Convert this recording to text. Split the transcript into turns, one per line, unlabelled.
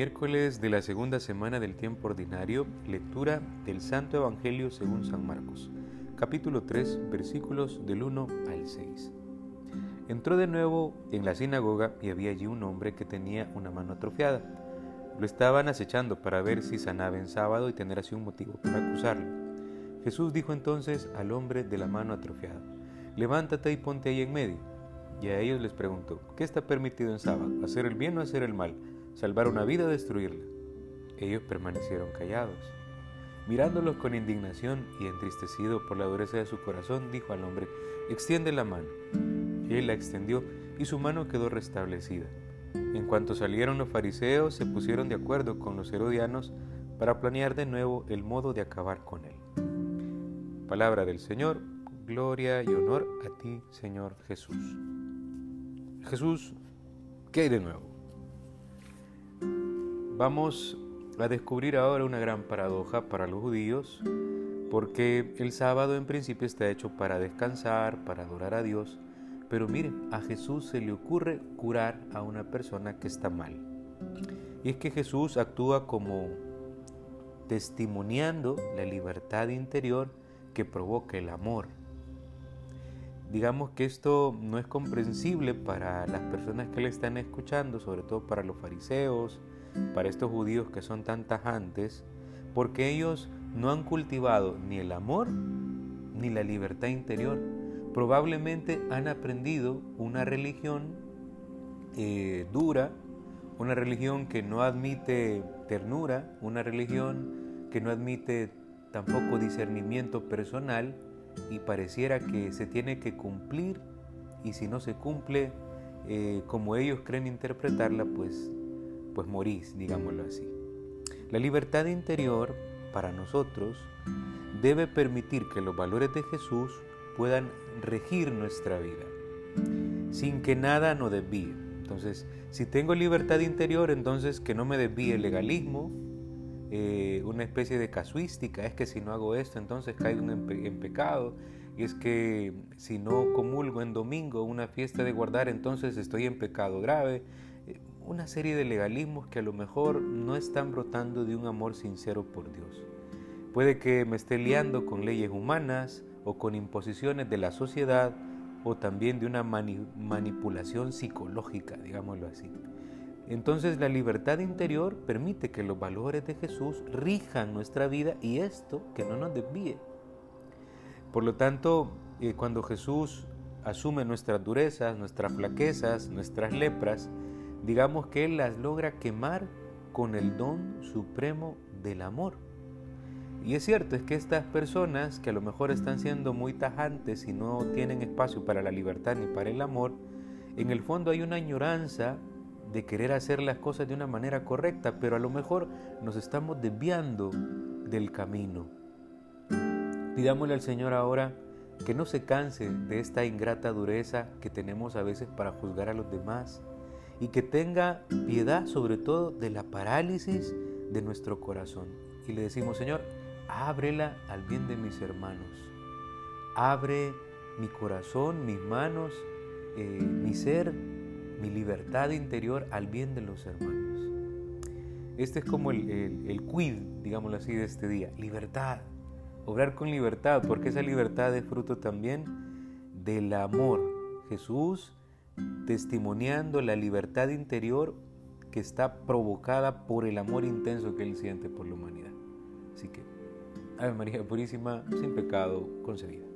Miércoles de la segunda semana del tiempo ordinario, lectura del Santo Evangelio según San Marcos, capítulo 3, versículos del 1 al 6. Entró de nuevo en la sinagoga y había allí un hombre que tenía una mano atrofiada. Lo estaban acechando para ver si sanaba en sábado y tener así un motivo para acusarlo. Jesús dijo entonces al hombre de la mano atrofiada, levántate y ponte ahí en medio. Y a ellos les preguntó, ¿qué está permitido en sábado? ¿Hacer el bien o hacer el mal? Salvar una vida o destruirla. Ellos permanecieron callados. Mirándolos con indignación y entristecido por la dureza de su corazón, dijo al hombre, extiende la mano. Él la extendió y su mano quedó restablecida. En cuanto salieron los fariseos, se pusieron de acuerdo con los herodianos para planear de nuevo el modo de acabar con él. Palabra del Señor, gloria y honor a ti, Señor Jesús. Jesús, ¿qué hay de nuevo? Vamos a descubrir ahora una gran paradoja para los judíos, porque el sábado en principio está hecho para descansar, para adorar a Dios, pero miren, a Jesús se le ocurre curar a una persona que está mal. Y es que Jesús actúa como testimoniando la libertad interior que provoca el amor. Digamos que esto no es comprensible para las personas que le están escuchando, sobre todo para los fariseos, para estos judíos que son tan tajantes, porque ellos no han cultivado ni el amor ni la libertad interior. Probablemente han aprendido una religión eh, dura, una religión que no admite ternura, una religión que no admite tampoco discernimiento personal y pareciera que se tiene que cumplir y si no se cumple eh, como ellos creen interpretarla, pues pues morís, digámoslo así. La libertad interior para nosotros debe permitir que los valores de Jesús puedan regir nuestra vida, sin que nada nos desvíe. Entonces, si tengo libertad interior, entonces que no me desvíe el legalismo, eh, una especie de casuística, es que si no hago esto, entonces caigo en pecado, y es que si no comulgo en domingo una fiesta de guardar, entonces estoy en pecado grave una serie de legalismos que a lo mejor no están brotando de un amor sincero por Dios. Puede que me esté liando con leyes humanas o con imposiciones de la sociedad o también de una manipulación psicológica, digámoslo así. Entonces la libertad interior permite que los valores de Jesús rijan nuestra vida y esto que no nos desvíe. Por lo tanto, eh, cuando Jesús asume nuestras durezas, nuestras flaquezas, nuestras lepras, digamos que Él las logra quemar con el don supremo del amor. Y es cierto, es que estas personas que a lo mejor están siendo muy tajantes y no tienen espacio para la libertad ni para el amor, en el fondo hay una añoranza de querer hacer las cosas de una manera correcta, pero a lo mejor nos estamos desviando del camino. Pidámosle al Señor ahora que no se canse de esta ingrata dureza que tenemos a veces para juzgar a los demás, y que tenga piedad sobre todo de la parálisis de nuestro corazón. Y le decimos, Señor, ábrela al bien de mis hermanos. Abre mi corazón, mis manos, eh, mi ser, mi libertad interior al bien de los hermanos. Este es como el, el, el quid, digámoslo así, de este día. Libertad. Obrar con libertad, porque esa libertad es fruto también del amor. Jesús testimoniando la libertad interior que está provocada por el amor intenso que Él siente por la humanidad. Así que, Ave María Purísima, sin pecado concebida.